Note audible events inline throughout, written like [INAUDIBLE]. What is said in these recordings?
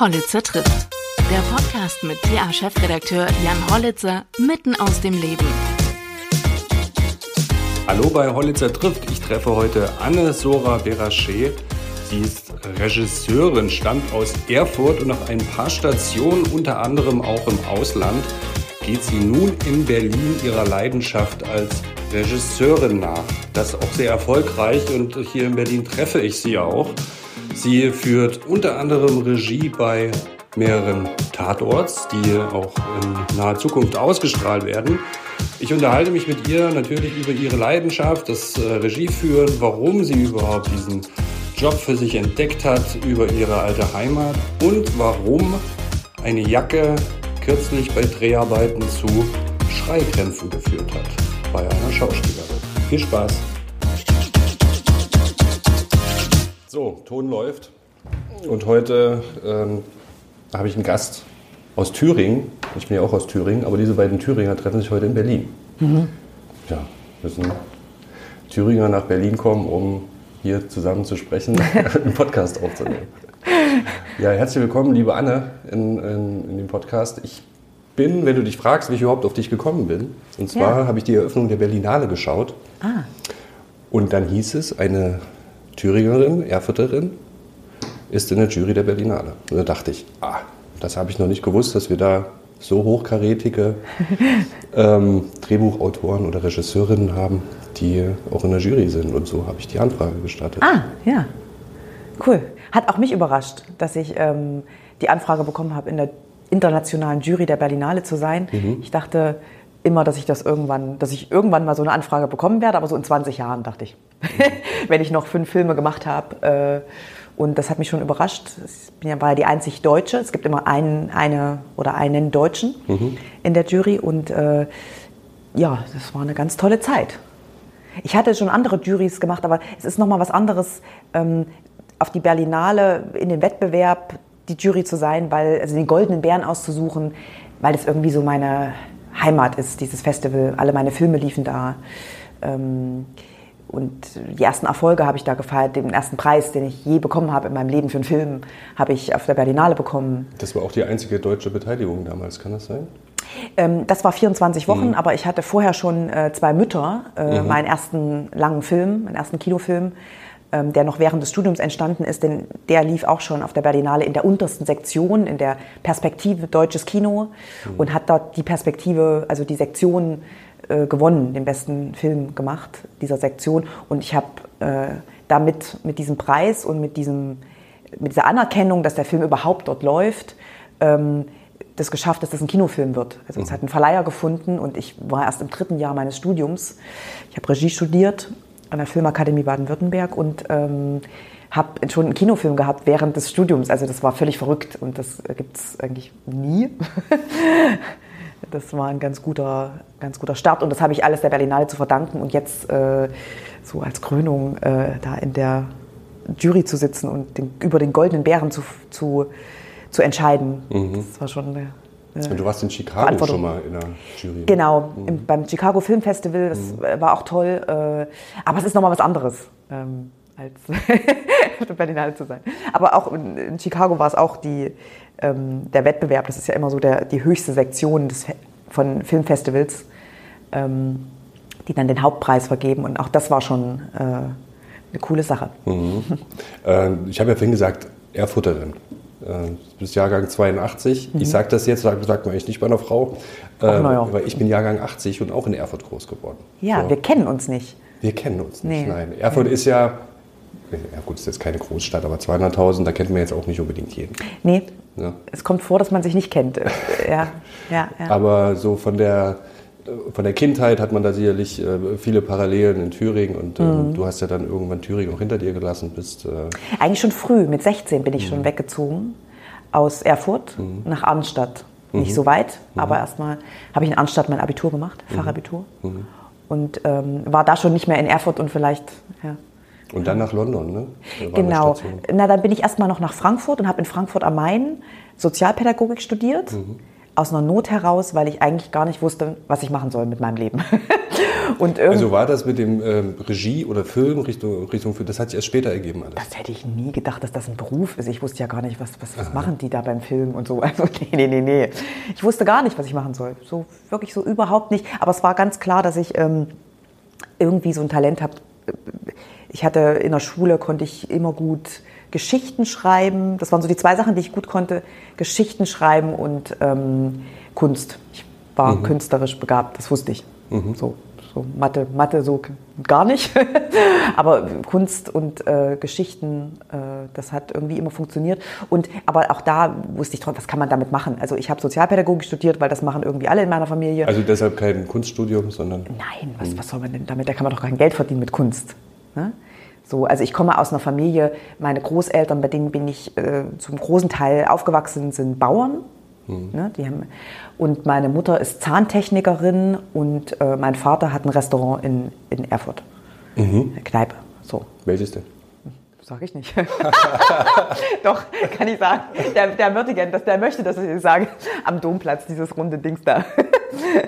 Hollitzer trifft. Der Podcast mit TA-Chefredakteur Jan Hollitzer mitten aus dem Leben. Hallo bei Hollitzer trifft. Ich treffe heute Anne-Sora Berachet. Sie ist Regisseurin, stammt aus Erfurt und nach ein paar Stationen, unter anderem auch im Ausland, geht sie nun in Berlin ihrer Leidenschaft als Regisseurin nach. Das auch sehr erfolgreich und hier in Berlin treffe ich sie auch. Sie führt unter anderem Regie bei mehreren Tatorts, die auch in naher Zukunft ausgestrahlt werden. Ich unterhalte mich mit ihr natürlich über ihre Leidenschaft, das äh, Regieführen, warum sie überhaupt diesen Job für sich entdeckt hat, über ihre alte Heimat und warum eine Jacke kürzlich bei Dreharbeiten zu Schreikrämpfen geführt hat bei einer Schauspielerin. Viel Spaß! So, Ton läuft. Und heute ähm, habe ich einen Gast aus Thüringen. Ich bin ja auch aus Thüringen, aber diese beiden Thüringer treffen sich heute in Berlin. Mhm. Ja, müssen Thüringer nach Berlin kommen, um hier zusammen zu sprechen, [LAUGHS] einen Podcast aufzunehmen. Ja, herzlich willkommen, liebe Anne, in, in, in, dem Podcast. Ich bin, wenn du dich fragst, wie ich überhaupt auf dich gekommen bin, und zwar ja. habe ich die Eröffnung der Berlinale geschaut. Ah. Und dann hieß es, eine Thüringerin, Erfurterin, ist in der Jury der Berlinale. Und da dachte ich, ah, das habe ich noch nicht gewusst, dass wir da so hochkarätige [LAUGHS] ähm, Drehbuchautoren oder Regisseurinnen haben, die auch in der Jury sind. Und so habe ich die Anfrage gestartet. Ah, ja. Cool. Hat auch mich überrascht, dass ich ähm, die Anfrage bekommen habe, in der internationalen Jury der Berlinale zu sein. Mhm. Ich dachte, immer, dass ich das irgendwann, dass ich irgendwann mal so eine Anfrage bekommen werde, aber so in 20 Jahren dachte ich, [LAUGHS] wenn ich noch fünf Filme gemacht habe. Äh, und das hat mich schon überrascht. Ich bin ja, war ja die einzig Deutsche. Es gibt immer einen, eine oder einen Deutschen mhm. in der Jury. Und äh, ja, das war eine ganz tolle Zeit. Ich hatte schon andere Juries gemacht, aber es ist nochmal was anderes, ähm, auf die Berlinale in den Wettbewerb die Jury zu sein, weil, also den goldenen Bären auszusuchen, weil das irgendwie so meine, Heimat ist, dieses Festival. Alle meine Filme liefen da. Ähm, und die ersten Erfolge habe ich da gefeiert. Den ersten Preis, den ich je bekommen habe in meinem Leben für einen Film, habe ich auf der Berlinale bekommen. Das war auch die einzige deutsche Beteiligung damals, kann das sein? Ähm, das war 24 Wochen, mhm. aber ich hatte vorher schon äh, zwei Mütter, äh, mhm. meinen ersten langen Film, meinen ersten Kinofilm ähm, der noch während des Studiums entstanden ist, denn der lief auch schon auf der Berlinale in der untersten Sektion, in der Perspektive Deutsches Kino mhm. und hat dort die Perspektive, also die Sektion äh, gewonnen, den besten Film gemacht dieser Sektion. Und ich habe äh, damit mit diesem Preis und mit, diesem, mit dieser Anerkennung, dass der Film überhaupt dort läuft, ähm, das geschafft, dass das ein Kinofilm wird. Also es mhm. hat einen Verleiher gefunden und ich war erst im dritten Jahr meines Studiums. Ich habe Regie studiert an der Filmakademie Baden-Württemberg und ähm, habe schon einen Kinofilm gehabt während des Studiums. Also das war völlig verrückt und das gibt es eigentlich nie. [LAUGHS] das war ein ganz guter, ganz guter Start und das habe ich alles der Berlinale zu verdanken und jetzt äh, so als Krönung äh, da in der Jury zu sitzen und den, über den goldenen Bären zu, zu, zu entscheiden. Mhm. Das war schon eine und du warst in Chicago schon mal in der Jury. Genau, mhm. im, beim Chicago Film Festival, das mhm. war auch toll. Äh, aber es ist nochmal was anderes, ähm, als [LAUGHS] auf der Berlinale zu sein. Aber auch in, in Chicago war es auch die, ähm, der Wettbewerb, das ist ja immer so der, die höchste Sektion des, von Filmfestivals, ähm, die dann den Hauptpreis vergeben. Und auch das war schon äh, eine coole Sache. Mhm. [LAUGHS] Äh, ich habe ja vorhin gesagt, Erfurterin. Äh, bis Jahrgang 82. Mhm. Ich sage das jetzt, sagt man eigentlich nicht bei einer Frau, äh, ja. weil ich bin Jahrgang 80 und auch in Erfurt groß geworden. Ja, so. wir kennen uns nicht. Wir kennen uns nicht, nee. nein. Erfurt ist ja, ja gut, ist jetzt keine Großstadt, aber 200.000, da kennt man jetzt auch nicht unbedingt jeden. Nee, ja. es kommt vor, dass man sich nicht kennt. [LAUGHS] ja, ja, ja. Aber so von der von der Kindheit hat man da sicherlich äh, viele Parallelen in Thüringen und äh, mhm. du hast ja dann irgendwann Thüringen auch hinter dir gelassen. Bist, äh Eigentlich schon früh, mit 16 bin ich mhm. schon weggezogen aus Erfurt mhm. nach Arnstadt. Nicht mhm. so weit, mhm. aber erstmal habe ich in Arnstadt mein Abitur gemacht, mhm. Fachabitur. Und ähm, war da schon nicht mehr in Erfurt und vielleicht. Ja. Und dann nach London, ne? Genau. Na, dann bin ich erstmal noch nach Frankfurt und habe in Frankfurt am Main Sozialpädagogik studiert aus einer Not heraus, weil ich eigentlich gar nicht wusste, was ich machen soll mit meinem Leben. [LAUGHS] Und also war das mit dem ähm, Regie oder Film Richtung, Richtung das hat sich erst später ergeben alles? Das hätte ich nie gedacht, dass das ein Beruf ist. Ich wusste ja gar nicht, was, was, was machen die da beim Film und so. [LAUGHS] Also nee, nee, nee, nee. Ich wusste gar nicht, was ich machen soll. So wirklich so überhaupt nicht. Aber es war ganz klar, dass ich ähm, irgendwie so ein Talent habe. Ich hatte in der Schule konnte ich immer gut Geschichten schreiben. Das waren so die zwei Sachen, die ich gut konnte. Geschichten schreiben und ähm, Kunst. Ich war mhm. künstlerisch begabt, das wusste ich. Mhm. So, so Mathe, Mathe so gar nicht. [LAUGHS] aber Kunst und äh, Geschichten, äh, das hat irgendwie immer funktioniert. Und aber auch da wusste ich trotzdem, was kann man damit machen? Also ich habe Sozialpädagogik studiert, weil das machen irgendwie alle in meiner Familie. Also deshalb kein Kunststudium, sondern. Nein, was, mhm. was soll man denn damit? Da kann man doch kein Geld verdienen mit Kunst. Ne? So, also ich komme aus einer Familie, meine Großeltern, bei denen bin ich äh, zum großen Teil aufgewachsen, sind Bauern. Mhm. Ne, die haben, und meine Mutter ist Zahntechnikerin und äh, mein Vater hat ein Restaurant in, in Erfurt. Mhm. Eine Kneipe. So. Welches denn? Sag ich nicht. [LAUGHS] Doch, kann ich sagen. Der, der würde gerne, der möchte, dass ich sage, am Domplatz, dieses runde Dings da.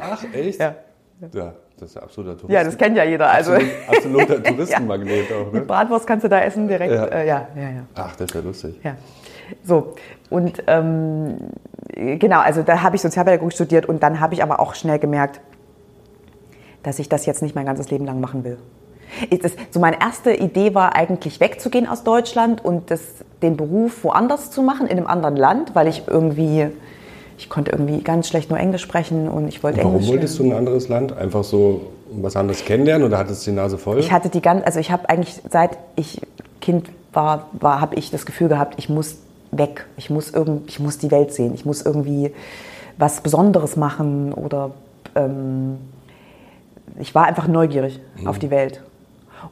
Ach, echt? Ja. Ja, das ist ja absoluter Touristen. Ja, das kennt ja jeder. Also Absolut, absoluter [LAUGHS] Touristenmagnet ja. auch. Ne? Die Bratwurst kannst du da essen direkt. Ja. Äh, ja, ja, ja. Ach, das ist ja lustig. Ja. So, und ähm, genau, also da habe ich Sozialpädagogik studiert und dann habe ich aber auch schnell gemerkt, dass ich das jetzt nicht mein ganzes Leben lang machen will. Das, so meine erste Idee war eigentlich wegzugehen aus Deutschland und das, den Beruf woanders zu machen, in einem anderen Land, weil ich irgendwie ich konnte irgendwie ganz schlecht nur Englisch sprechen und ich wollte Warum Englisch. Warum wolltest du ein anderes Land? Einfach so was anderes kennenlernen oder hattest du die Nase voll? Ich hatte die ganz, also ich habe eigentlich seit ich Kind war, war habe ich das Gefühl gehabt, ich muss weg, ich muss irgend, ich muss die Welt sehen, ich muss irgendwie was Besonderes machen oder ähm, ich war einfach neugierig mhm. auf die Welt.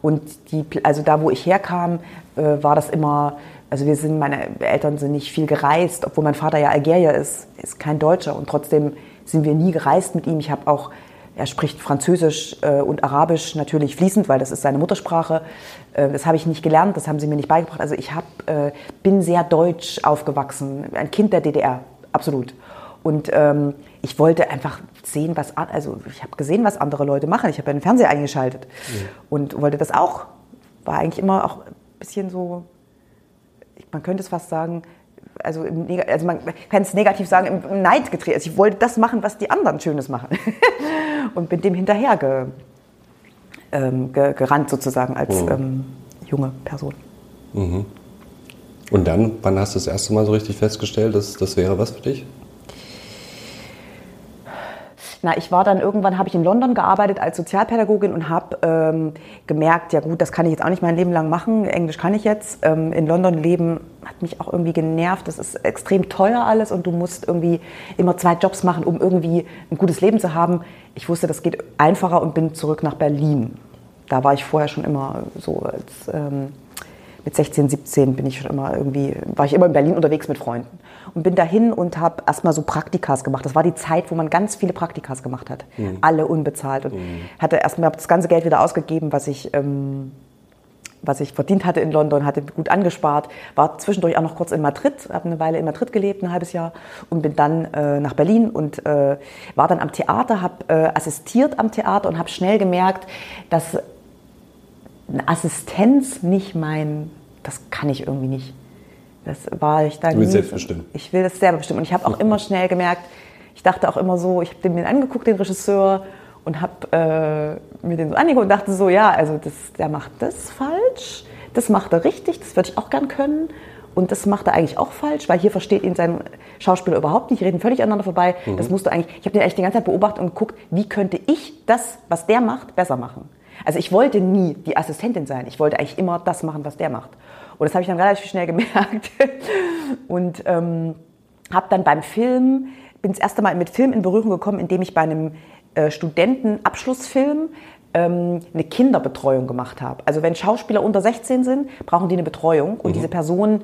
Und die, also da, wo ich herkam, äh, war das immer also wir sind, meine Eltern sind nicht viel gereist, obwohl mein Vater ja Algerier ist, ist kein Deutscher und trotzdem sind wir nie gereist mit ihm. Ich habe auch, er spricht Französisch äh, und Arabisch natürlich fließend, weil das ist seine Muttersprache. Äh, das habe ich nicht gelernt, das haben sie mir nicht beigebracht. Also ich hab, äh, bin sehr deutsch aufgewachsen, ein Kind der DDR, absolut. Und ähm, ich wollte einfach sehen, was, also ich habe gesehen, was andere Leute machen. Ich habe ja den Fernseher eingeschaltet ja. und wollte das auch. War eigentlich immer auch ein bisschen so man könnte es fast sagen, also, im, also man kann es negativ sagen, im Neid gedreht. Also ich wollte das machen, was die anderen Schönes machen. [LAUGHS] und bin dem hinterher ge, ähm, ge, gerannt sozusagen als mhm. ähm, junge Person. Mhm. Und dann, wann hast du das erste Mal so richtig festgestellt, dass das wäre was für dich? Na, ich war dann irgendwann, habe ich in London gearbeitet als Sozialpädagogin und habe ähm, gemerkt, ja gut, das kann ich jetzt auch nicht mein Leben lang machen. Englisch kann ich jetzt. Ähm, in London leben hat mich auch irgendwie genervt. Das ist extrem teuer alles und du musst irgendwie immer zwei Jobs machen, um irgendwie ein gutes Leben zu haben. Ich wusste, das geht einfacher und bin zurück nach Berlin. Da war ich vorher schon immer so als ähm, mit 16, 17 bin ich schon immer irgendwie, war ich immer in Berlin unterwegs mit Freunden und bin dahin und habe erstmal so Praktikas gemacht. Das war die Zeit, wo man ganz viele Praktikas gemacht hat, mhm. alle unbezahlt und mhm. hatte erstmal das ganze Geld wieder ausgegeben, was ich ähm, was ich verdient hatte in London, hatte gut angespart, war zwischendurch auch noch kurz in Madrid, habe eine Weile in Madrid gelebt, ein halbes Jahr und bin dann äh, nach Berlin und äh, war dann am Theater, habe äh, assistiert am Theater und habe schnell gemerkt, dass eine Assistenz nicht mein, das kann ich irgendwie nicht. Das war ich da Du willst selbstbestimmt. Ich will das selber bestimmen. Und ich habe auch immer schnell gemerkt, ich dachte auch immer so, ich habe den mir angeguckt, den Regisseur, und habe äh, mir den so angeguckt und dachte so, ja, also das, der macht das falsch, das macht er richtig, das würde ich auch gern können. Und das macht er eigentlich auch falsch, weil hier versteht ihn sein Schauspieler überhaupt nicht, die reden völlig aneinander vorbei. Mhm. Das musst du eigentlich, ich habe den eigentlich die ganze Zeit beobachtet und geguckt, wie könnte ich das, was der macht, besser machen. Also ich wollte nie die Assistentin sein. Ich wollte eigentlich immer das machen, was der macht. Und das habe ich dann relativ schnell [LAUGHS] gemerkt. Und ähm, habe dann beim Film, bin das erste Mal mit Film in Berührung gekommen, indem ich bei einem äh, Studentenabschlussfilm ähm, eine Kinderbetreuung gemacht habe. Also wenn Schauspieler unter 16 sind, brauchen die eine Betreuung. Und mhm. diese Person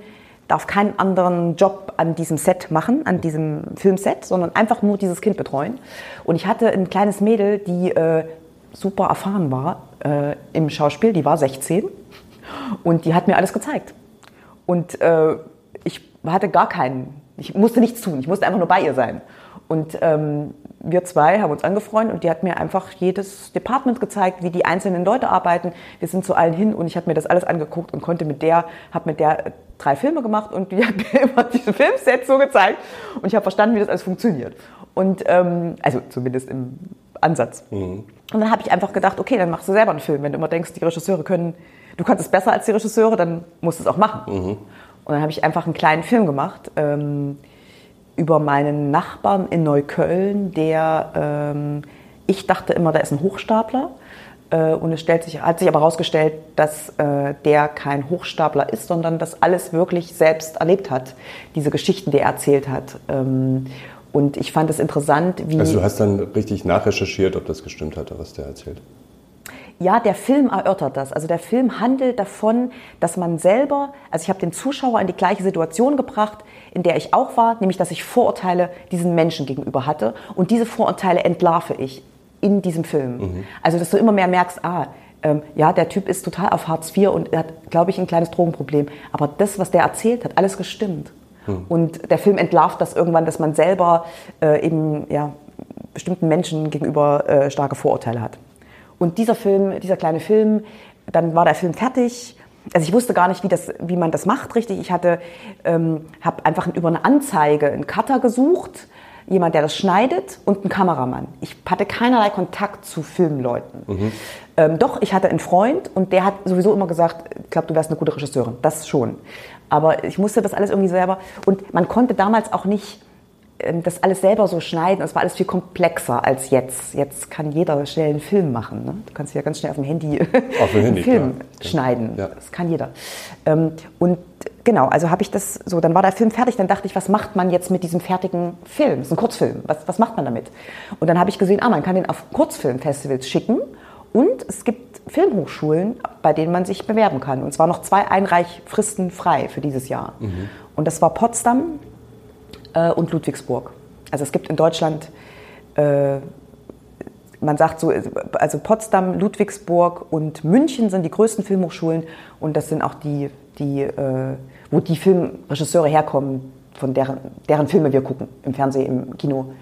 darf keinen anderen Job an diesem Set machen, an diesem Filmset, sondern einfach nur dieses Kind betreuen. Und ich hatte ein kleines Mädel, die äh, super erfahren war äh, im Schauspiel, die war 16 und die hat mir alles gezeigt. Und äh, ich hatte gar keinen, ich musste nichts tun, ich musste einfach nur bei ihr sein. Und ähm, wir zwei haben uns angefreundet und die hat mir einfach jedes Department gezeigt, wie die einzelnen Leute arbeiten. Wir sind zu allen hin und ich habe mir das alles angeguckt und konnte mit der, habe mit der drei Filme gemacht und die hat mir [LAUGHS] immer diese Filmsets so gezeigt und ich habe verstanden, wie das alles funktioniert. Und ähm, also zumindest im Ansatz. Mhm. Und dann habe ich einfach gedacht, okay, dann machst du selber einen Film. Wenn du immer denkst, die Regisseure können, du kannst es besser als die Regisseure, dann musst du es auch machen. Mhm. Und dann habe ich einfach einen kleinen Film gemacht. Ähm, über meinen Nachbarn in Neukölln, der, ähm, ich dachte immer, der ist ein Hochstapler. Äh, und es stellt sich, hat sich aber herausgestellt, dass äh, der kein Hochstapler ist, sondern das alles wirklich selbst erlebt hat, diese Geschichten, die er erzählt hat. Ähm, und ich fand es interessant, wie. Also, du hast dann richtig nachrecherchiert, ob das gestimmt hatte, was der erzählt. Ja, der Film erörtert das. Also der Film handelt davon, dass man selber, also ich habe den Zuschauer in die gleiche Situation gebracht, in der ich auch war, nämlich dass ich Vorurteile diesen Menschen gegenüber hatte. Und diese Vorurteile entlarve ich in diesem Film. Mhm. Also dass du immer mehr merkst, ah, ähm, ja, der Typ ist total auf Hartz IV und er hat, glaube ich, ein kleines Drogenproblem. Aber das, was der erzählt hat, alles gestimmt. Mhm. Und der Film entlarvt das irgendwann, dass man selber äh, eben ja, bestimmten Menschen gegenüber äh, starke Vorurteile hat. Und dieser Film, dieser kleine Film, dann war der Film fertig. Also ich wusste gar nicht, wie, das, wie man das macht richtig. Ich hatte, ähm, habe einfach über eine Anzeige einen Cutter gesucht, jemand, der das schneidet und einen Kameramann. Ich hatte keinerlei Kontakt zu Filmleuten. Mhm. Ähm, doch, ich hatte einen Freund und der hat sowieso immer gesagt, ich glaube, du wärst eine gute Regisseurin. Das schon. Aber ich musste das alles irgendwie selber. Und man konnte damals auch nicht ähm, das alles selber so schneiden. Es war alles viel komplexer als jetzt. Jetzt kann jeder schnell einen Film machen. Ne? Du kannst ja ganz schnell auf dem Handy, auf dem Handy [LAUGHS] einen Film klar. schneiden. Ja. Das kann jeder. Ähm, und genau, also habe ich das so, dann war der Film fertig, dann dachte ich, was macht man jetzt mit diesem fertigen Film? Das ist ein Kurzfilm. Was, was macht man damit? Und dann habe ich gesehen, ah, man kann den auf Kurzfilmfestivals schicken. Und es gibt Filmhochschulen, bei denen man sich bewerben kann. Und zwar noch zwei Einreichfristen frei für dieses Jahr. Mhm. Und das war Potsdam, äh, und Ludwigsburg. Also es gibt in Deutschland, äh, man sagt so, also Potsdam, Ludwigsburg und München sind die größten Filmhochschulen und das sind auch die, die äh, wo die Filmregisseure herkommen, von deren, deren Filme wir gucken, im Fernsehen, im Kino.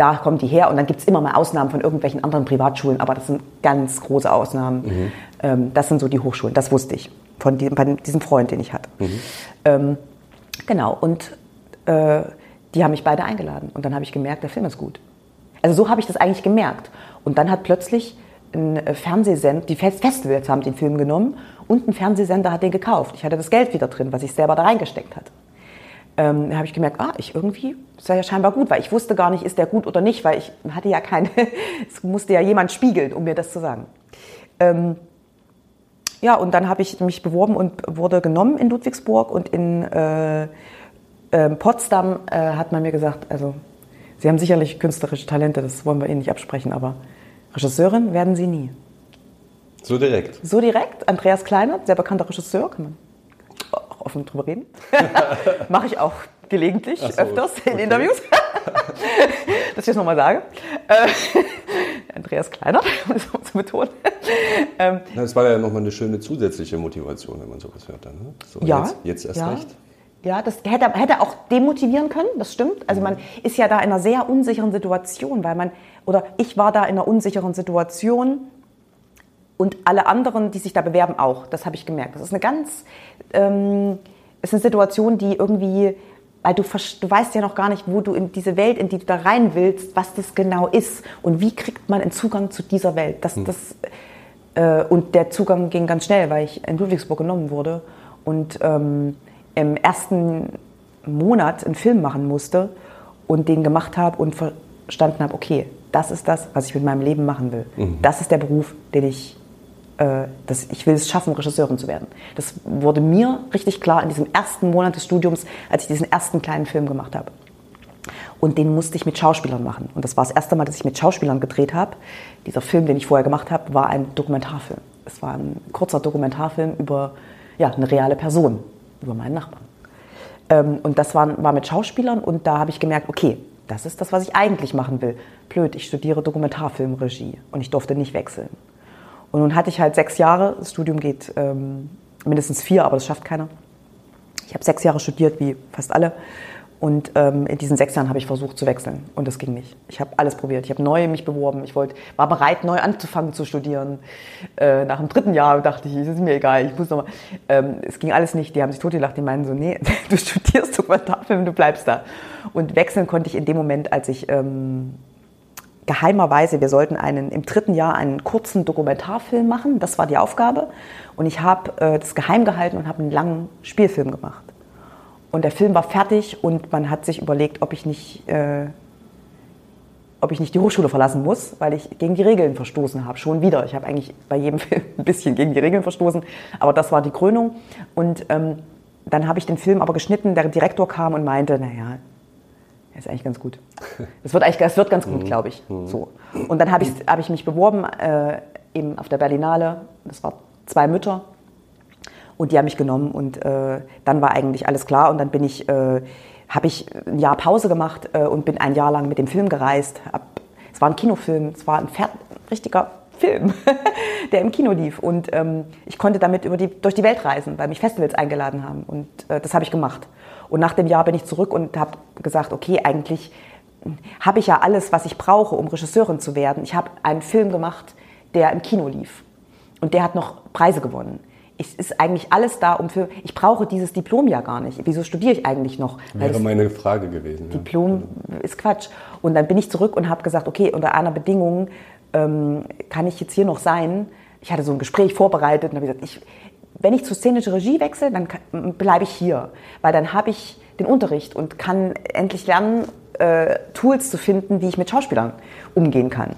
Da kommen die her und dann gibt es immer mal Ausnahmen von irgendwelchen anderen Privatschulen, aber das sind ganz große Ausnahmen. Mhm. Ähm, das sind so die Hochschulen, das wusste ich von diesem, bei diesem Freund, den ich hatte. Mhm. Ähm, genau, und äh, die haben mich beide eingeladen. Und dann habe ich gemerkt, der Film ist gut. Also so habe ich das eigentlich gemerkt. Und dann hat plötzlich ein äh, Fernsehsender, die Festivals haben den Film genommen und ein Fernsehsender hat den gekauft. Ich hatte das Geld wieder drin, was ich selber da reingesteckt hatte. Ähm, da habe ich gemerkt, ah, ich irgendwie, ist ja scheinbar gut, weil ich wusste gar nicht, ist der gut oder nicht, weil ich hatte ja keine, [LAUGHS] es musste ja jemand spiegeln, um mir das zu sagen. Ähm, ja, und dann habe ich mich beworben und wurde genommen in Ludwigsburg und in äh, ähm, Potsdam äh, hat man mir gesagt, also Sie haben sicherlich künstlerische Talente, das wollen wir Ihnen nicht absprechen, aber Regisseurin werden Sie nie. So direkt? So direkt. Andreas Kleiner, sehr bekannter Regisseur, kann man auch offen drüber reden. [LAUGHS] Mache ich auch gelegentlich, so, öfters in okay. Interviews. [LAUGHS] dass ich das nochmal sage. Äh, [LAUGHS] Andreas Kleiner, um das mal zu betonen. Ähm, das war ja nochmal eine schöne zusätzliche Motivation, wenn man sowas hört. Dann, ne? so, ja, jetzt, jetzt erst ja. recht. Ja, das hätte, hätte auch demotivieren können, das stimmt. Also man ist ja da in einer sehr unsicheren Situation, weil man, oder ich war da in einer unsicheren Situation und alle anderen, die sich da bewerben, auch. Das habe ich gemerkt. Das ist eine ganz, ähm, ist eine Situation, die irgendwie, weil du, du weißt ja noch gar nicht, wo du in diese Welt, in die du da rein willst, was das genau ist und wie kriegt man einen Zugang zu dieser Welt. Das, mhm. das, äh, und der Zugang ging ganz schnell, weil ich in Ludwigsburg genommen wurde und ähm, im ersten Monat einen Film machen musste und den gemacht habe und verstanden habe, okay, das ist das, was ich mit meinem Leben machen will. Mhm. Das ist der Beruf, den ich, äh, ich will es schaffen, Regisseurin zu werden. Das wurde mir richtig klar in diesem ersten Monat des Studiums, als ich diesen ersten kleinen Film gemacht habe. Und den musste ich mit Schauspielern machen. Und das war das erste Mal, dass ich mit Schauspielern gedreht habe. Dieser Film, den ich vorher gemacht habe, war ein Dokumentarfilm. Es war ein kurzer Dokumentarfilm über ja, eine reale Person, über meinen Nachbarn. Ähm, und das war, war mit Schauspielern und da habe ich gemerkt, okay, das ist das, was ich eigentlich machen will. Blöd, ich studiere Dokumentarfilmregie und ich durfte nicht wechseln. Und nun hatte ich halt sechs Jahre, das Studium geht ähm, mindestens vier, aber das schafft keiner. Ich habe sechs Jahre studiert, wie fast alle. Und ähm, in diesen sechs Jahren habe ich versucht zu wechseln und das ging nicht. Ich habe alles probiert. Ich habe neu mich beworben. Ich wollte, war bereit, neu anzufangen zu studieren. Äh, nach dem dritten Jahr dachte ich, es ist mir egal, ich muss noch mal. Ähm, es ging alles nicht. Die haben sich totgelacht. Die meinen so, nee, [LAUGHS] du studierst Dokumentarfilm, du bleibst da. Und wechseln konnte ich in dem Moment, als ich ähm, geheimerweise, wir sollten einen im dritten Jahr einen kurzen Dokumentarfilm machen. Das war die Aufgabe. Und ich habe äh, das geheim gehalten und habe einen langen Spielfilm gemacht. Und der Film war fertig und man hat sich überlegt, ob ich nicht, äh, ob ich nicht die Hochschule verlassen muss, weil ich gegen die Regeln verstoßen habe. Schon wieder. Ich habe eigentlich bei jedem [LAUGHS] Film ein bisschen gegen die Regeln verstoßen, aber das war die Krönung. Und ähm, dann habe ich den Film aber geschnitten. Der Direktor kam und meinte, naja, ist eigentlich ganz gut. [LAUGHS] Es wird, eigentlich, es wird ganz gut, mhm. glaube ich. Mhm. So. Und dann habe ich, hab ich mich beworben, äh, eben auf der Berlinale. Das war zwei Mütter und die haben mich genommen und äh, dann war eigentlich alles klar und dann bin ich, äh, habe ich ein Jahr Pause gemacht äh, und bin ein Jahr lang mit dem Film gereist. Hab, es war ein Kinofilm, es war ein Pferd, richtiger Film, [LAUGHS] der im Kino lief und ähm, ich konnte damit über die, durch die Welt reisen, weil mich Festivals eingeladen haben und äh, das habe ich gemacht. Und nach dem Jahr bin ich zurück und habe gesagt, okay, eigentlich habe ich ja alles, was ich brauche, um Regisseurin zu werden. Ich habe einen Film gemacht, der im Kino lief und der hat noch Preise gewonnen es ist eigentlich alles da, um für. Ich brauche dieses Diplom ja gar nicht. Wieso studiere ich eigentlich noch? Wäre meine Frage gewesen. Diplom ja. ist Quatsch. Und dann bin ich zurück und habe gesagt, okay, unter einer Bedingung ähm, kann ich jetzt hier noch sein. Ich hatte so ein Gespräch vorbereitet und habe gesagt, ich, wenn ich zur szenischen Regie wechsle, dann bleibe ich hier, weil dann habe ich den Unterricht und kann endlich lernen, äh, Tools zu finden, wie ich mit Schauspielern umgehen kann.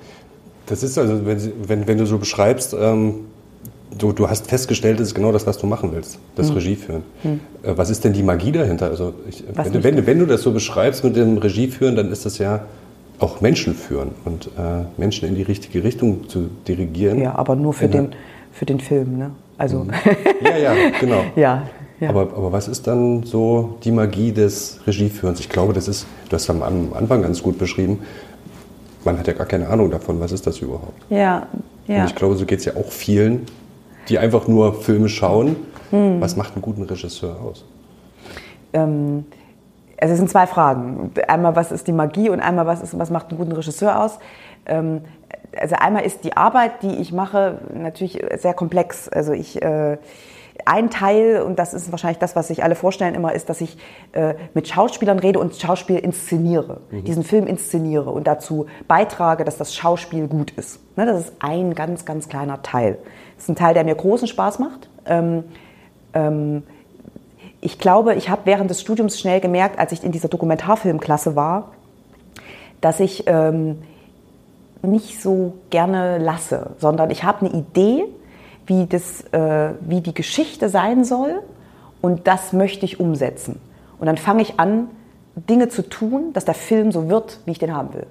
Das ist also, wenn, wenn, wenn du so beschreibst, ähm du, du hast festgestellt, das ist genau das, was du machen willst, das mhm. Regieführen. Mhm. Was ist denn die Magie dahinter? Also ich, wenn, du, wenn, wenn, du das so beschreibst mit dem Regieführen, dann ist das ja auch Menschen führen und äh, Menschen in die richtige Richtung zu dirigieren. Ja, aber nur für, den, für den Film, ne? Also. Mhm. [LAUGHS] Ja, ja, genau. ja, ja. Aber, aber was ist dann so die Magie des Regieführens? Ich glaube, das ist, du hast am Anfang ganz gut beschrieben, man hat ja gar keine Ahnung davon, was ist das überhaupt. Ja, ja. Und ich glaube, so geht es ja auch vielen, die einfach nur Filme schauen. Hm. Was macht einen guten Regisseur aus? Ähm, also es sind zwei Fragen. Einmal, was ist die Magie und einmal, was, ist, was macht einen guten Regisseur aus? Ähm, also einmal ist die Arbeit, die ich mache, natürlich sehr komplex. Also ich... Äh, ein Teil, und das ist wahrscheinlich das, was sich alle vorstellen immer, ist, dass ich äh, mit Schauspielern rede und Schauspiel inszeniere, mhm. diesen Film inszeniere und dazu beitrage, dass das Schauspiel gut ist. Ne, das ist ein ganz, ganz kleiner Teil. Das ist ein Teil, der mir großen Spaß macht. Ähm, ähm, ich glaube, ich habe während des Studiums schnell gemerkt, als ich in dieser Dokumentarfilmklasse war, dass ich ähm, nicht so gerne lasse, sondern ich habe eine Idee, wie, das, äh, wie die Geschichte sein soll und das möchte ich umsetzen. Und dann fange ich an, Dinge zu tun, dass der Film so wird, wie ich den haben will.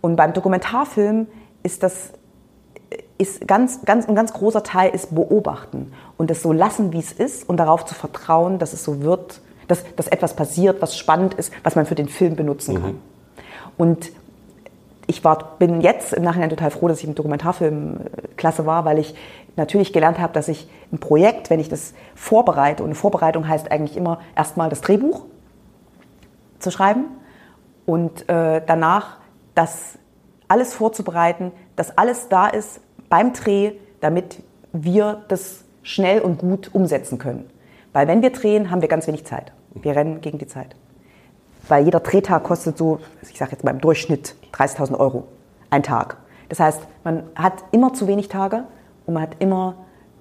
Und beim Dokumentarfilm ist das ist ganz, ganz, ein ganz großer Teil ist beobachten und es so lassen, wie es ist und darauf zu vertrauen, dass es so wird, dass, dass etwas passiert, was spannend ist, was man für den Film benutzen kann. Mhm. Und ich war, bin jetzt im Nachhinein total froh, dass ich im Dokumentarfilm klasse war, weil ich natürlich gelernt habe, dass ich ein Projekt, wenn ich das vorbereite, und eine Vorbereitung heißt eigentlich immer erstmal das Drehbuch zu schreiben und äh, danach das alles vorzubereiten, dass alles da ist beim Dreh, damit wir das schnell und gut umsetzen können. Weil wenn wir drehen, haben wir ganz wenig Zeit. Wir rennen gegen die Zeit. Weil jeder Drehtag kostet so, ich sage jetzt mal im Durchschnitt 30.000 Euro. Ein Tag. Das heißt, man hat immer zu wenig Tage und man hat immer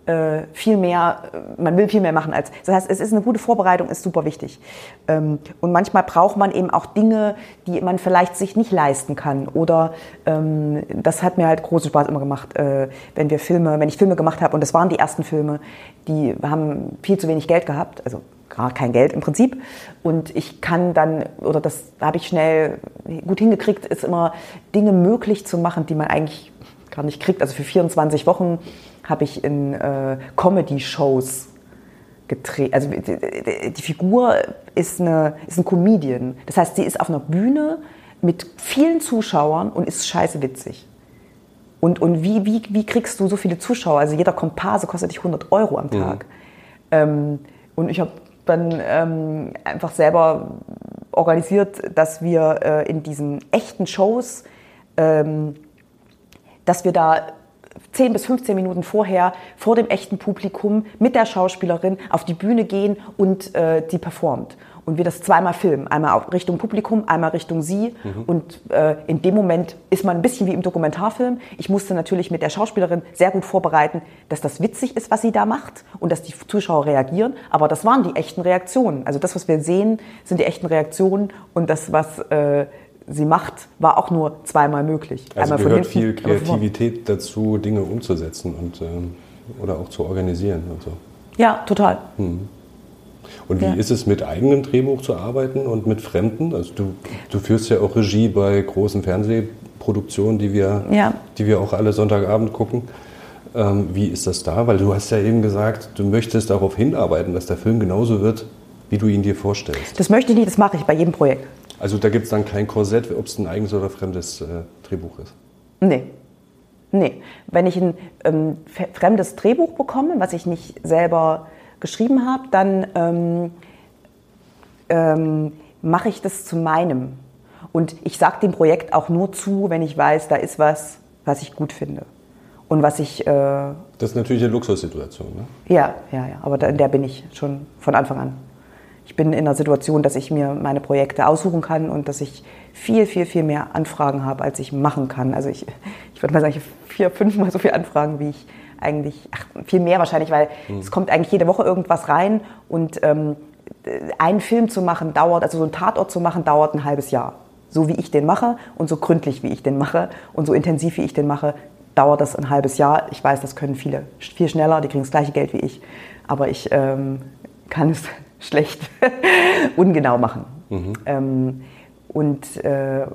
äh, viel mehr, man will viel mehr machen als. Das heißt, es ist eine gute Vorbereitung, ist super wichtig. Ähm, und manchmal braucht man eben auch Dinge, die man vielleicht sich nicht leisten kann. Oder ähm, das hat mir halt großen Spaß immer gemacht, äh, wenn wir Filme, wenn ich Filme gemacht habe, und das waren die ersten Filme, die haben viel zu wenig Geld gehabt, also gar kein Geld im Prinzip. Und ich kann dann, oder das habe ich schnell gut hingekriegt, ist immer Dinge möglich zu machen, die man eigentlich gar nicht kriegt. Also für 24 Wochen habe ich in äh, Comedy-Shows gedreht. Also die, die Figur ist, eine, ist ein Comedian. Das heißt, sie ist auf einer Bühne mit vielen Zuschauern und ist scheiße witzig. Und, und wie, wie, wie kriegst du so viele Zuschauer? Also jeder Komparse kostet dich 100 Euro am Tag. Mhm. Ähm, und ich habe dann ähm, einfach selber organisiert, dass wir äh, in diesen echten Shows, ähm, dass wir da 10 bis 15 Minuten vorher vor dem echten Publikum mit der Schauspielerin auf die Bühne gehen und äh, die performt. Und wir das zweimal filmen. Einmal Richtung Publikum, einmal Richtung sie. Mhm. Und äh, in dem Moment ist man ein bisschen wie im Dokumentarfilm. Ich musste natürlich mit der Schauspielerin sehr gut vorbereiten, dass das witzig ist, was sie da macht und dass die Zuschauer reagieren. Aber das waren die echten Reaktionen. Also das, was wir sehen, sind die echten Reaktionen. Und das, was äh, sie macht, war auch nur zweimal möglich. Also Einmal gehört viel Kreativität dazu, Dinge umzusetzen und ähm, oder auch zu organisieren und so. Ja, total. Hm. Und wie ja. ist es, mit eigenem Drehbuch zu arbeiten und mit Fremden? Also du, du führst ja auch Regie bei großen Fernsehproduktionen, die wir, ja. die wir auch alle Sonntagabend gucken. Ähm, wie ist das da? Weil du hast ja eben gesagt, du möchtest darauf hinarbeiten, dass der Film genauso wird, wie du ihn dir vorstellst. Das möchte ich nicht, das mache ich bei jedem Projekt. Also da gibt es dann kein Korsett, ob es ein eigenes oder fremdes äh, Drehbuch ist? Nee. Nee. Wenn ich ein ähm, fremdes Drehbuch bekomme, was ich nicht selber geschrieben habe, dann ähm, ähm, mache ich das zu meinem. Und ich sage dem Projekt auch nur zu, wenn ich weiß, da ist was, was ich gut finde. Und was ich. Äh, das ist natürlich eine Luxussituation, ne? Ja, ja, ja. Aber da, in der bin ich schon von Anfang an ich bin in einer Situation, dass ich mir meine Projekte aussuchen kann und dass ich viel, viel, viel mehr Anfragen habe, als ich machen kann. Also ich, ich würde mal sagen, ich habe vier, fünfmal so viele Anfragen, wie ich eigentlich, ach, viel mehr wahrscheinlich, weil mhm. es kommt eigentlich jede Woche irgendwas rein und ähm, einen Film zu machen dauert, also so einen Tatort zu machen, dauert ein halbes Jahr. So wie ich den mache und so gründlich wie ich den mache und so intensiv wie ich den mache, dauert das ein halbes Jahr. Ich weiß, das können viele viel schneller, die kriegen das gleiche Geld wie ich, aber ich ähm, kann es [LAUGHS] schlecht [LAUGHS] ungenau machen. Mhm. Ähm, und äh,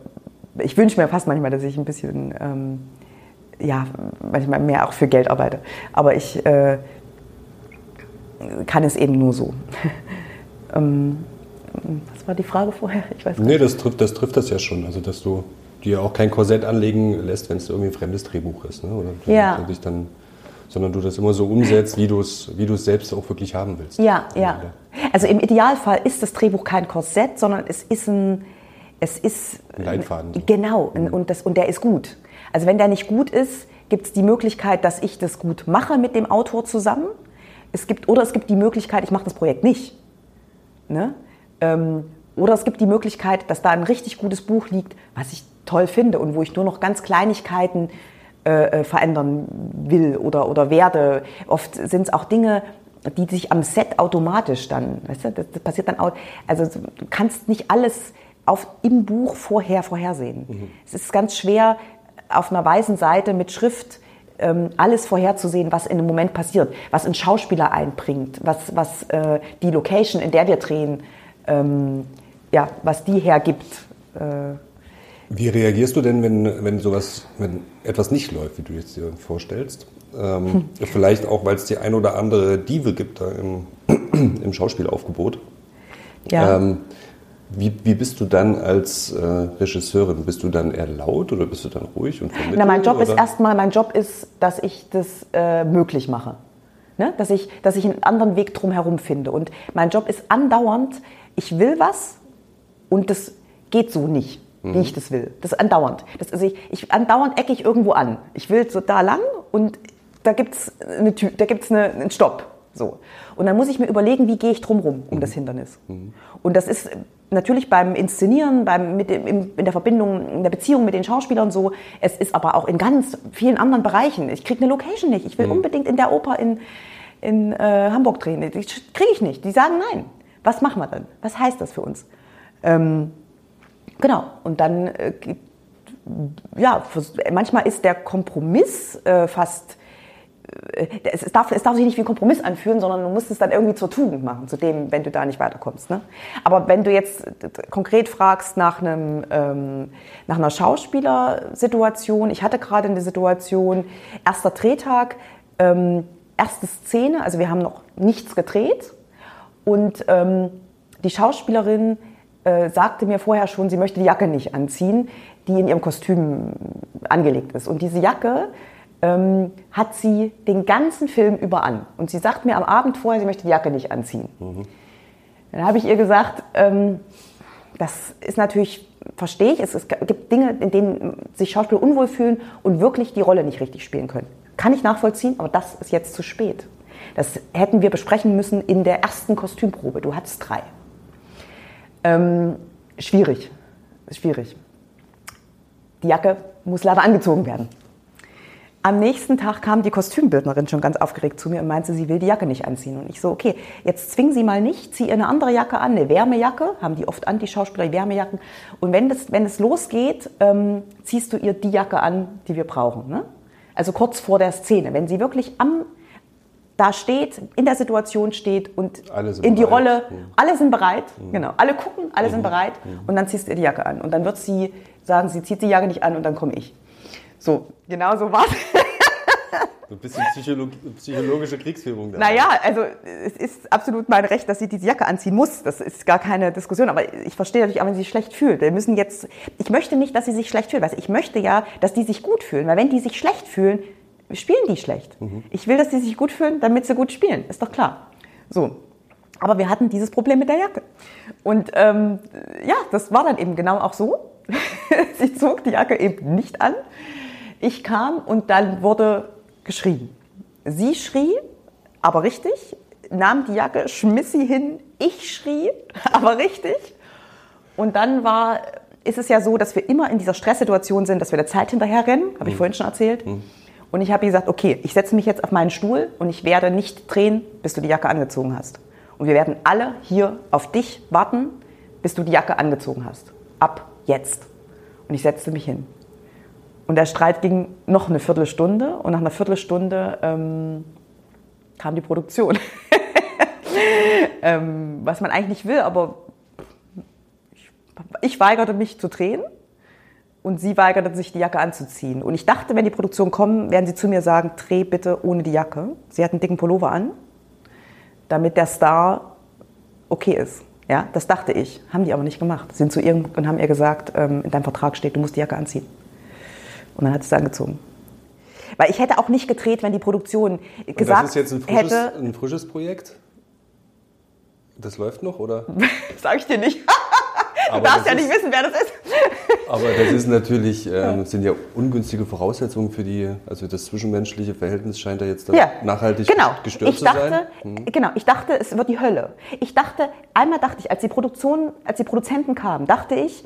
ich wünsche mir fast manchmal, dass ich ein bisschen, ähm, ja, manchmal mehr auch für Geld arbeite. Aber ich äh, kann es eben nur so. [LAUGHS] ähm, was war die Frage vorher? Ich weiß nee, das trifft, das trifft das ja schon. Also, dass du dir auch kein Korsett anlegen lässt, wenn es irgendwie ein fremdes Drehbuch ist. Ne? Oder ja. dann sondern du das immer so umsetzt, wie du es wie selbst auch wirklich haben willst. Ja, ja. Also im Idealfall ist das Drehbuch kein Korsett, sondern es ist ein, es ist ein Leitfaden. So. Genau, mhm. und, das, und der ist gut. Also wenn der nicht gut ist, gibt es die Möglichkeit, dass ich das gut mache mit dem Autor zusammen. Es gibt, oder es gibt die Möglichkeit, ich mache das Projekt nicht. Ne? Ähm, oder es gibt die Möglichkeit, dass da ein richtig gutes Buch liegt, was ich toll finde und wo ich nur noch ganz Kleinigkeiten äh, äh, verändern will oder, oder werde. Oft sind es auch Dinge, die sich am Set automatisch dann, weißt du, das, das passiert dann auch, also du kannst nicht alles auf, im Buch vorher vorhersehen. Mhm. Es ist ganz schwer, auf einer weißen Seite mit Schrift ähm, alles vorherzusehen, was in einem Moment passiert, was ein Schauspieler einbringt, was, was äh, die Location, in der wir drehen, ähm, ja, was die hergibt. Äh, wie reagierst du denn, wenn, wenn sowas, wenn etwas nicht läuft, wie du jetzt dir vorstellst? Ähm, hm. Vielleicht auch, weil es die ein oder andere Dive gibt da im, [CLEARS THROAT] im Schauspielaufgebot. Ja. Ähm, wie, wie, bist du dann als äh, Regisseurin? Bist du dann eher laut oder bist du dann ruhig und Na, mein Job oder? ist erstmal, mein Job ist, dass ich das äh, möglich mache. Ne? Dass, ich, dass ich einen anderen Weg drumherum finde. Und mein Job ist andauernd, ich will was und das geht so nicht mhm. wie ich das will. Das ist andauernd. Das, also ich, ich, andauernd ecke ich irgendwo an. Ich will so da lang und da gibt es eine da gibt's eine, einen Stopp. So. Und dann muss ich mir überlegen, wie gehe ich drumherum um mhm. das Hindernis. Mhm. Und das ist natürlich beim Inszenieren, beim, mit dem, in der Verbindung, in der Beziehung mit den Schauspielern so. Es ist aber auch in ganz vielen anderen Bereichen. Ich kriege eine Location nicht. Ich will mhm. unbedingt in der Oper in, in äh, Hamburg drehen. Die kriege ich nicht. Die sagen nein. Was machen wir dann? Was heißt das für uns? Ähm, Genau. Und dann, äh, ja, manchmal ist der Kompromiss äh, fast, es, darf, es darf sich nicht wie ein Kompromiss anfühlen, sondern du musst es dann irgendwie zur Tugend machen, zu dem, wenn du da nicht weiterkommst. Ne? Aber wenn du jetzt konkret fragst nach, einem, ähm, nach einer Schauspielersituation, ich hatte gerade eine Situation, erster Drehtag, ähm, erste Szene, also wir haben noch nichts gedreht und ähm, die Schauspielerin äh, sagte mir vorher schon, sie möchte die Jacke nicht anziehen, die in ihrem Kostüm angelegt ist. Und diese Jacke ähm, hat sie den ganzen Film über an. Und sie sagt mir am Abend vorher, sie möchte die Jacke nicht anziehen. Mhm. Dann habe ich ihr gesagt, ähm, das ist natürlich, verstehe ich, es, es gibt Dinge, in denen sich Schauspieler unwohl fühlen und wirklich die Rolle nicht richtig spielen können. Kann ich nachvollziehen, aber das ist jetzt zu spät. Das hätten wir besprechen müssen in der ersten Kostümprobe. Du hattest drei. Ähm, schwierig. Schwierig. Die Jacke muss leider angezogen werden. Am nächsten Tag kam die Kostümbildnerin schon ganz aufgeregt zu mir und meinte, sie will die Jacke nicht anziehen. Und ich so, okay, jetzt zwingen Sie mal nicht, zieh ihr eine andere Jacke an, eine Wärmejacke, haben die oft an, die Schauspieler, die Wärmejacken. Und wenn, das, wenn es losgeht, ähm, ziehst du ihr die Jacke an, die wir brauchen. Ne? Also kurz vor der Szene, wenn sie wirklich am da steht, in der Situation steht und in die bereit. Rolle, mhm. alle sind bereit, mhm. genau, alle gucken, alle mhm. sind bereit mhm. und dann ziehst du ihr die Jacke an. Und dann wird sie sagen, sie zieht die Jacke nicht an und dann komme ich. So, genau so war So ein bisschen Psycholo psychologische Kriegsführung. Da. Naja, also es ist absolut mein Recht, dass sie diese Jacke anziehen muss. Das ist gar keine Diskussion. Aber ich verstehe natürlich auch, wenn sie sich schlecht fühlt. Wir müssen jetzt, ich möchte nicht, dass sie sich schlecht fühlt. Ich möchte ja, dass die sich gut fühlen. Weil wenn die sich schlecht fühlen, spielen die schlecht. Mhm. Ich will, dass die sich gut fühlen, damit sie gut spielen. Ist doch klar. So. Aber wir hatten dieses Problem mit der Jacke. Und ähm, ja, das war dann eben genau auch so. [LAUGHS] sie zog die Jacke eben nicht an. Ich kam und dann wurde geschrien. Sie schrie, aber richtig, nahm die Jacke, schmiss sie hin. Ich schrie, [LAUGHS] aber richtig. Und dann war, ist es ja so, dass wir immer in dieser Stresssituation sind, dass wir der Zeit hinterherrennen, habe ich mhm. vorhin schon erzählt. Mhm. Und ich habe gesagt, okay, ich setze mich jetzt auf meinen Stuhl und ich werde nicht drehen, bis du die Jacke angezogen hast. Und wir werden alle hier auf dich warten, bis du die Jacke angezogen hast. Ab jetzt. Und ich setzte mich hin. Und der Streit ging noch eine Viertelstunde und nach einer Viertelstunde ähm, kam die Produktion. [LAUGHS] ähm, was man eigentlich nicht will, aber ich, ich weigerte mich zu drehen und sie weigerte sich, die Jacke anzuziehen. Und ich dachte, wenn die Produktion kommen, werden sie zu mir sagen, dreh bitte ohne die Jacke. Sie hat einen dicken Pullover an, damit der Star okay ist. Ja, das dachte ich. Haben die aber nicht gemacht. Sind zu ihr und haben ihr gesagt, ähm, in deinem Vertrag steht, du musst die Jacke anziehen. Und dann hat es angezogen. Weil ich hätte auch nicht gedreht, wenn die Produktion gesagt das ist jetzt ein frisches, hätte, ein frisches Projekt? Das läuft noch, oder? [LAUGHS] Sag ich dir nicht. [LAUGHS] du darfst ja nicht wissen, wer das ist. [LAUGHS] aber das ist natürlich, ähm, sind ja ungünstige Voraussetzungen für die, also das zwischenmenschliche Verhältnis scheint ja jetzt ja, nachhaltig genau. gestört ich dachte, zu sein. Mhm. Genau, ich dachte, es wird die Hölle. Ich dachte, einmal dachte ich, als die Produktion, als die Produzenten kamen, dachte ich,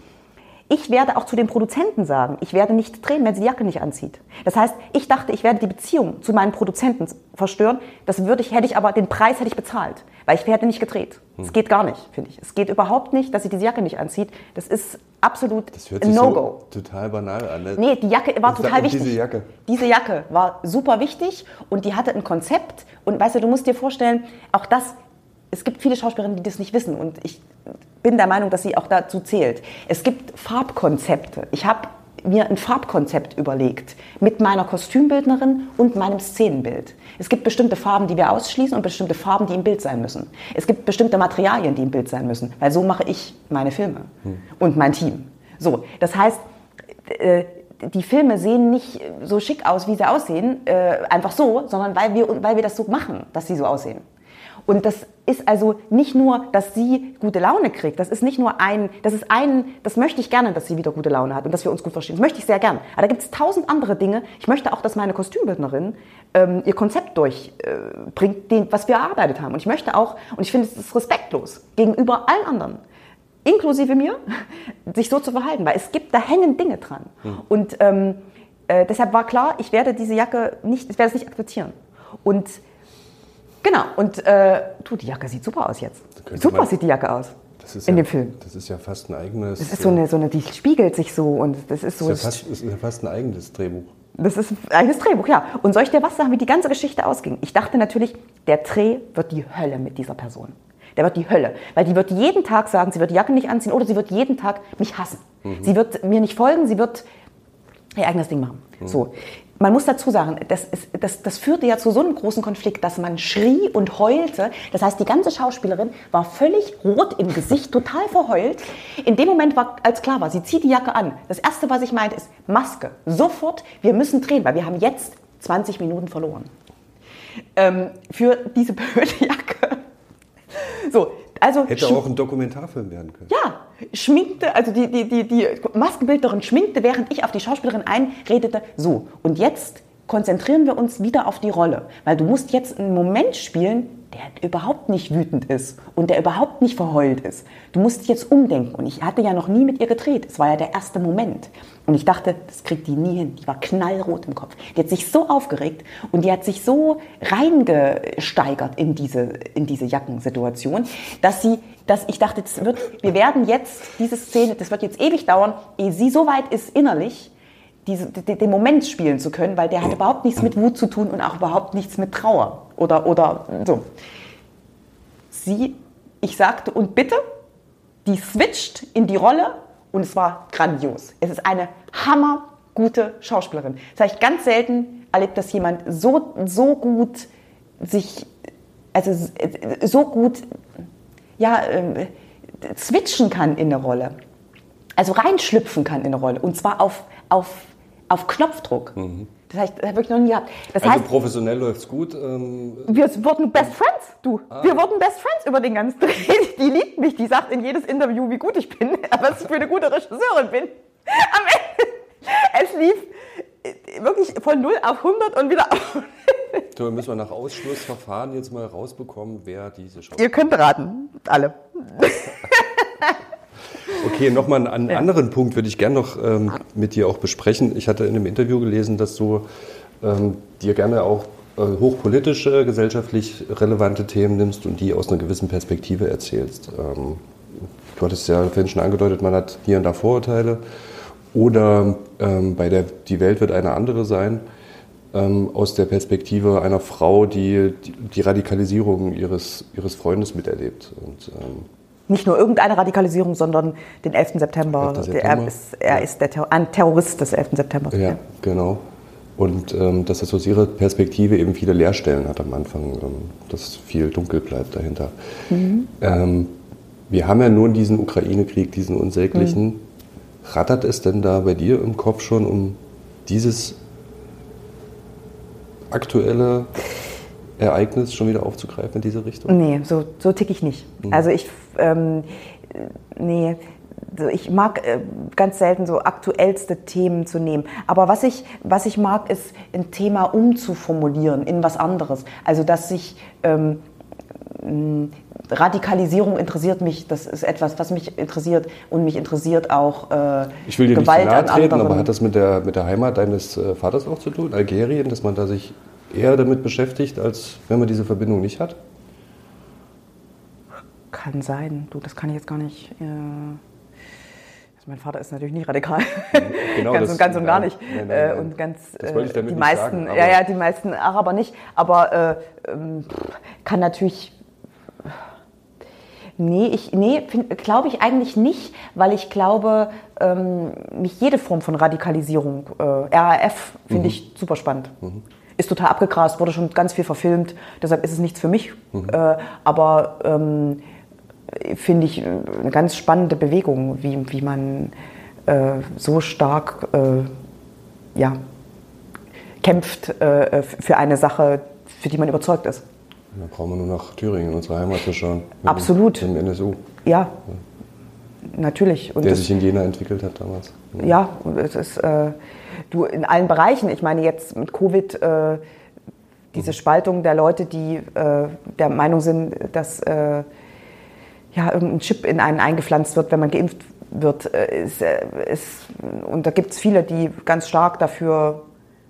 ich werde auch zu den Produzenten sagen, ich werde nicht drehen, wenn sie die Jacke nicht anzieht. Das heißt, ich dachte, ich werde die Beziehung zu meinen Produzenten verstören. Das würde ich, hätte ich aber, den Preis hätte ich bezahlt, weil ich hätte nicht gedreht. Es hm. geht gar nicht, finde ich. Es geht überhaupt nicht, dass sie diese Jacke nicht anzieht. Das ist absolut ein No-Go. So total banal an. Ne? Nee, die Jacke war total wichtig. Diese Jacke. Diese Jacke war super wichtig und die hatte ein Konzept. Und weißt du, du musst dir vorstellen, auch das, es gibt viele Schauspielerinnen, die das nicht wissen. Und ich bin der Meinung, dass sie auch dazu zählt. Es gibt Farbkonzepte. Ich habe mir ein Farbkonzept überlegt mit meiner Kostümbildnerin und meinem Szenenbild. Es gibt bestimmte Farben, die wir ausschließen und bestimmte Farben, die im Bild sein müssen. Es gibt bestimmte Materialien, die im Bild sein müssen, weil so mache ich meine Filme hm. und mein Team. So, das heißt, äh, die Filme sehen nicht so schick aus, wie sie aussehen, äh, einfach so, sondern weil wir, weil wir das so machen, dass sie so aussehen. Und das ist also nicht nur, dass sie gute Laune kriegt. Das ist nicht nur ein, das ist ein, das möchte ich gerne, dass sie wieder gute Laune hat und dass wir uns gut verstehen. Das möchte ich sehr gern. Aber da gibt es tausend andere Dinge. Ich möchte auch, dass meine Kostümbildnerin ähm, ihr Konzept durchbringt, äh, was wir erarbeitet haben. Und ich möchte auch, und ich finde, es ist respektlos gegenüber allen anderen, inklusive mir, [LAUGHS] sich so zu verhalten, weil es gibt, da hängen Dinge dran. Hm. Und ähm, äh, deshalb war klar, ich werde diese Jacke nicht, ich werde es nicht akzeptieren. Und Genau, und äh, du, die Jacke sieht super aus jetzt. Super sieht die Jacke aus. in ja, dem Film. Das ist ja fast ein eigenes. Das ist so eine, so eine, die spiegelt sich so und das ist so. Das ist ja fast, ist ja fast ein eigenes Drehbuch. Das ist ein eigenes Drehbuch, ja. Und soll ich dir was sagen, wie die ganze Geschichte ausging? Ich dachte natürlich, der Dreh wird die Hölle mit dieser Person. Der wird die Hölle. Weil die wird jeden Tag sagen, sie wird die Jacke nicht anziehen oder sie wird jeden Tag mich hassen. Mhm. Sie wird mir nicht folgen, sie wird ihr eigenes Ding machen. Mhm. So. Man muss dazu sagen, das, ist, das, das führte ja zu so einem großen Konflikt, dass man schrie und heulte. Das heißt, die ganze Schauspielerin war völlig rot im Gesicht, total verheult. In dem Moment war, als klar war, sie zieht die Jacke an. Das Erste, was ich meinte, ist Maske. Sofort, wir müssen drehen, weil wir haben jetzt 20 Minuten verloren. Ähm, für diese [LAUGHS] blöde Jacke. So, also Hätte auch ein Dokumentarfilm werden können. Ja, schminkte, also die, die, die, die Maskenbildnerin schminkte, während ich auf die Schauspielerin einredete, so, und jetzt konzentrieren wir uns wieder auf die Rolle, weil du musst jetzt einen Moment spielen, der überhaupt nicht wütend ist und der überhaupt nicht verheult ist. Du musst jetzt umdenken. Und ich hatte ja noch nie mit ihr gedreht. Es war ja der erste Moment. Und ich dachte, das kriegt die nie hin. Die war knallrot im Kopf. Die hat sich so aufgeregt und die hat sich so reingesteigert in diese, in diese Jackensituation, dass sie, dass ich dachte, das wird, wir werden jetzt diese Szene, das wird jetzt ewig dauern, ehe sie so weit ist innerlich, diese, den Moment spielen zu können, weil der hat überhaupt nichts mit Wut zu tun und auch überhaupt nichts mit Trauer oder, oder so. Sie, ich sagte, und bitte, die switcht in die Rolle und es war grandios. Es ist eine hammergute Schauspielerin. Das habe ich ganz selten erlebt, dass jemand so, so gut sich, also so gut, ja, äh, switchen kann in eine Rolle. Also reinschlüpfen kann in eine Rolle. Und zwar auf, auf auf Knopfdruck. Mhm. Das habe ich, wirklich noch nie gehabt. Das also heißt, professionell läuft es gut. Ähm wir wurden Best Friends, du. Ah. Wir wurden Best Friends über den ganzen Dreh. [LAUGHS] Die liebt mich, die sagt in jedes Interview, wie gut ich bin, [LAUGHS] was ich für eine gute Regisseurin bin. Am Ende, es lief äh, wirklich von 0 auf 100 und wieder auf. So, müssen wir nach Ausschlussverfahren jetzt mal rausbekommen, wer diese Schauspieler Ihr könnt raten, alle. [LAUGHS] Okay, nochmal einen ja. anderen Punkt würde ich gerne noch ähm, mit dir auch besprechen. Ich hatte in einem Interview gelesen, dass du ähm, dir gerne auch äh, hochpolitische, gesellschaftlich relevante Themen nimmst und die aus einer gewissen Perspektive erzählst. Ähm, du hattest ja vorhin schon angedeutet, man hat hier und da Vorurteile. Oder ähm, bei der Die Welt wird eine andere sein, ähm, aus der Perspektive einer Frau, die die, die Radikalisierung ihres, ihres Freundes miterlebt. Und, ähm, nicht nur irgendeine Radikalisierung, sondern den 11. September. 11. September. Er ist, er ja. ist der ein Terrorist des 11. September. Ja, ja. genau. Und ähm, dass das aus ihrer Perspektive eben viele Leerstellen hat am Anfang, ähm, dass viel dunkel bleibt dahinter. Mhm. Ähm, wir haben ja nun diesen Ukraine-Krieg, diesen unsäglichen. Mhm. Rattert es denn da bei dir im Kopf schon um dieses aktuelle Ereignis schon wieder aufzugreifen in diese Richtung? Nee, so, so tick ich nicht. Mhm. Also ich, ähm, nee, ich mag äh, ganz selten so aktuellste Themen zu nehmen. Aber was ich, was ich mag, ist ein Thema umzuformulieren in was anderes. Also dass sich ähm, Radikalisierung interessiert mich, das ist etwas, was mich interessiert und mich interessiert auch äh, Ich will dir Gewalt nicht nahe treten, aber hat das mit der, mit der Heimat deines äh, Vaters auch zu tun, Algerien, dass man da sich eher damit beschäftigt, als wenn man diese Verbindung nicht hat? Kann sein. Du, das kann ich jetzt gar nicht. Äh also mein Vater ist natürlich nicht radikal. Genau, ganz, das, und, ganz und gar nicht. Nein, nein, nein. Und ganz, damit die meisten, sagen, ja, ja, die meisten Araber nicht. Aber äh, ähm, kann natürlich. Nee, ich, nee glaube ich eigentlich nicht, weil ich glaube, ähm, mich jede Form von Radikalisierung, äh, RAF, finde mhm. ich super spannend. Mhm ist total abgegrast, wurde schon ganz viel verfilmt, deshalb ist es nichts für mich. Mhm. Äh, aber ähm, finde ich eine ganz spannende Bewegung, wie, wie man äh, so stark äh, ja, kämpft äh, für eine Sache, für die man überzeugt ist. Da brauchen wir nur nach Thüringen, unsere Heimat zu schauen. Absolut. Dem NSU. Ja, ja. Natürlich. Und Der sich in Jena entwickelt hat damals. Ja, und es ist äh, du in allen Bereichen. Ich meine jetzt mit Covid äh, diese mhm. Spaltung der Leute, die äh, der Meinung sind, dass äh, ja, irgendein Chip in einen eingepflanzt wird, wenn man geimpft wird. Äh, ist, äh, ist, und da gibt es viele, die ganz stark dafür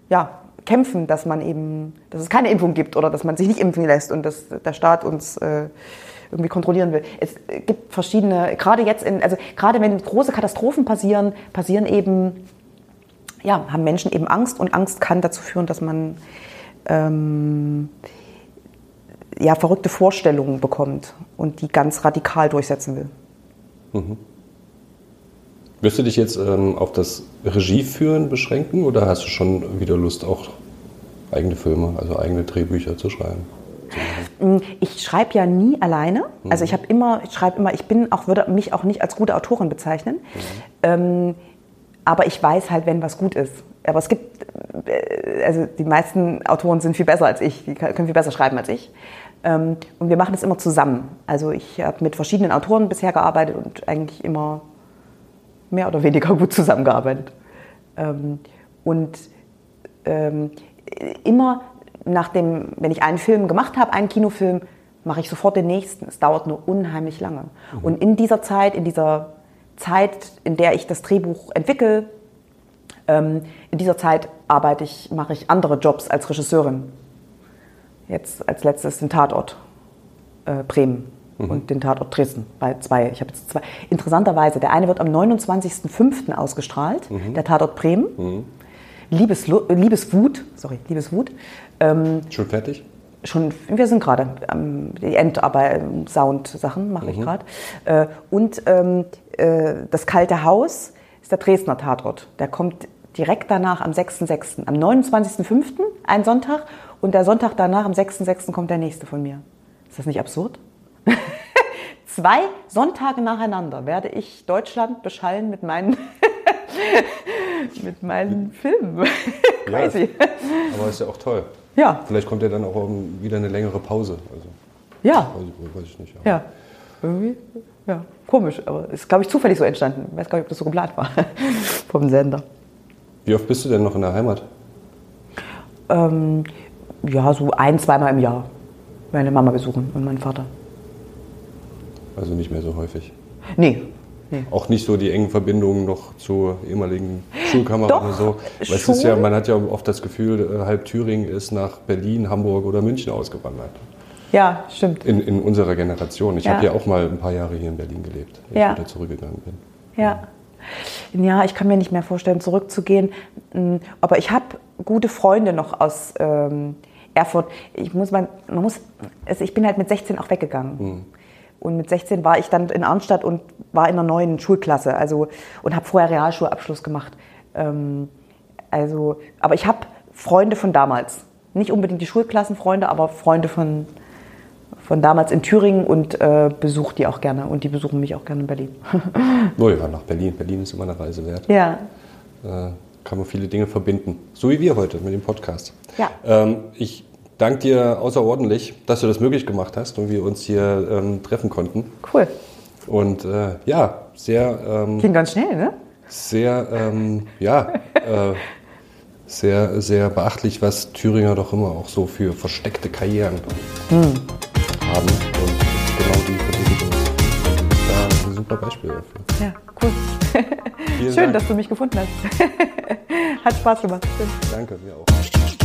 ja, kämpfen, dass man eben, dass es keine Impfung gibt oder dass man sich nicht impfen lässt und dass der Staat uns irgendwie kontrollieren will. Es gibt verschiedene, gerade jetzt in, also gerade wenn große Katastrophen passieren, passieren eben, ja, haben Menschen eben Angst und Angst kann dazu führen, dass man ähm, ja, verrückte Vorstellungen bekommt und die ganz radikal durchsetzen will. Mhm. Wirst du dich jetzt ähm, auf das Regieführen beschränken oder hast du schon wieder Lust, auch eigene Filme, also eigene Drehbücher zu schreiben? Mm, ich schreibe ja nie alleine. Also ich habe immer, ich schreibe immer, ich bin auch, würde mich auch nicht als gute Autorin bezeichnen. Mhm. Ähm, aber ich weiß halt, wenn was gut ist. Aber es gibt, äh, also die meisten Autoren sind viel besser als ich, die können viel besser schreiben als ich. Ähm, und wir machen das immer zusammen. Also ich habe mit verschiedenen Autoren bisher gearbeitet und eigentlich immer mehr oder weniger gut zusammengearbeitet. Ähm, und ähm, immer nach dem, wenn ich einen Film gemacht habe, einen Kinofilm, mache ich sofort den nächsten. Es dauert nur unheimlich lange. Mhm. Und in dieser Zeit, in dieser Zeit, in der ich das Drehbuch entwickle, ähm, in dieser Zeit arbeite ich, mache ich andere Jobs als Regisseurin. Jetzt als letztes den Tatort äh, Bremen mhm. und den Tatort Dresden. Bei zwei. Ich habe jetzt zwei. Interessanterweise, der eine wird am 29.05. ausgestrahlt, mhm. der Tatort Bremen. Mhm. Liebes, Liebeswut, sorry, Liebeswut. Ähm, Schon fertig? Schon, wir sind gerade ähm, die Endarbeit, Sound-Sachen mache ich mhm. gerade. Äh, und ähm, äh, das kalte Haus ist der Dresdner Tatort. Der kommt direkt danach am 6.6., am 29.05., ein Sonntag, und der Sonntag danach, am 6.6., kommt der nächste von mir. Ist das nicht absurd? [LAUGHS] Zwei Sonntage nacheinander werde ich Deutschland beschallen mit meinen, [LAUGHS] mit meinen Filmen. [LAUGHS] Crazy. Ja, aber ist ja auch toll. Ja. Vielleicht kommt ja dann auch wieder eine längere Pause. Also, ja. Weiß, ich nicht. Ja. Irgendwie, ja, komisch, aber ist, glaube ich, zufällig so entstanden. Ich weiß gar nicht, ob das so geplant war [LAUGHS] vom Sender. Wie oft bist du denn noch in der Heimat? Ähm, ja, so ein, zweimal im Jahr. Meine Mama besuchen und meinen Vater. Also nicht mehr so häufig? Nee. Nee. Auch nicht so die engen Verbindungen noch zur ehemaligen Schulkammer Doch, oder so? Weil es ist ja, man hat ja oft das Gefühl, äh, halb Thüringen ist nach Berlin, Hamburg oder München ausgewandert. Ja, stimmt. In, in unserer Generation. Ich ja. habe ja auch mal ein paar Jahre hier in Berlin gelebt, als ja. ich wieder zurückgegangen bin. Ja. Ja, ich kann mir nicht mehr vorstellen, zurückzugehen. Mm, aber ich habe gute Freunde noch aus ähm, Erfurt. Ich muss man, man muss, also ich bin halt mit 16 auch weggegangen. Mhm. Und mit 16 war ich dann in Arnstadt und war in einer neuen Schulklasse. Also und habe vorher Realschulabschluss gemacht. Ähm, also, aber ich habe Freunde von damals. Nicht unbedingt die Schulklassenfreunde, aber Freunde von, von damals in Thüringen und äh, besuche die auch gerne. Und die besuchen mich auch gerne in Berlin. [LAUGHS] oh ja, nach Berlin. Berlin ist immer eine Reise wert. Ja. Äh, kann man viele Dinge verbinden. So wie wir heute mit dem Podcast. Ja. Ähm, ich danke dir außerordentlich, dass du das möglich gemacht hast und wir uns hier ähm, treffen konnten. Cool. Und äh, ja, sehr. Ähm, Ging ganz schnell, ne? Sehr, ähm, ja, [LAUGHS] äh, sehr, sehr beachtlich, was Thüringer doch immer auch so für versteckte Karrieren hm. haben. Und genau die Verteidigung ist da ein super Beispiel dafür. Ja, cool. Schön, Dank. dass du mich gefunden hast. [LAUGHS] Hat Spaß gemacht. Danke, mir auch.